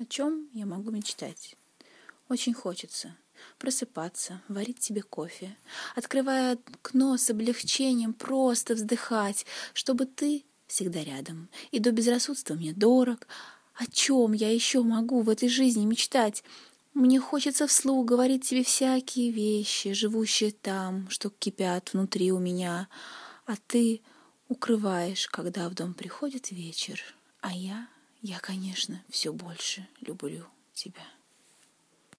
О чем я могу мечтать? Очень хочется просыпаться, варить себе кофе, открывая окно с облегчением, просто вздыхать, чтобы ты всегда рядом. И до безрассудства мне дорог. О чем я еще могу в этой жизни мечтать? Мне хочется вслух говорить тебе всякие вещи, живущие там, что кипят внутри у меня, а ты укрываешь, когда в дом приходит вечер, а я, я, конечно, все больше люблю тебя.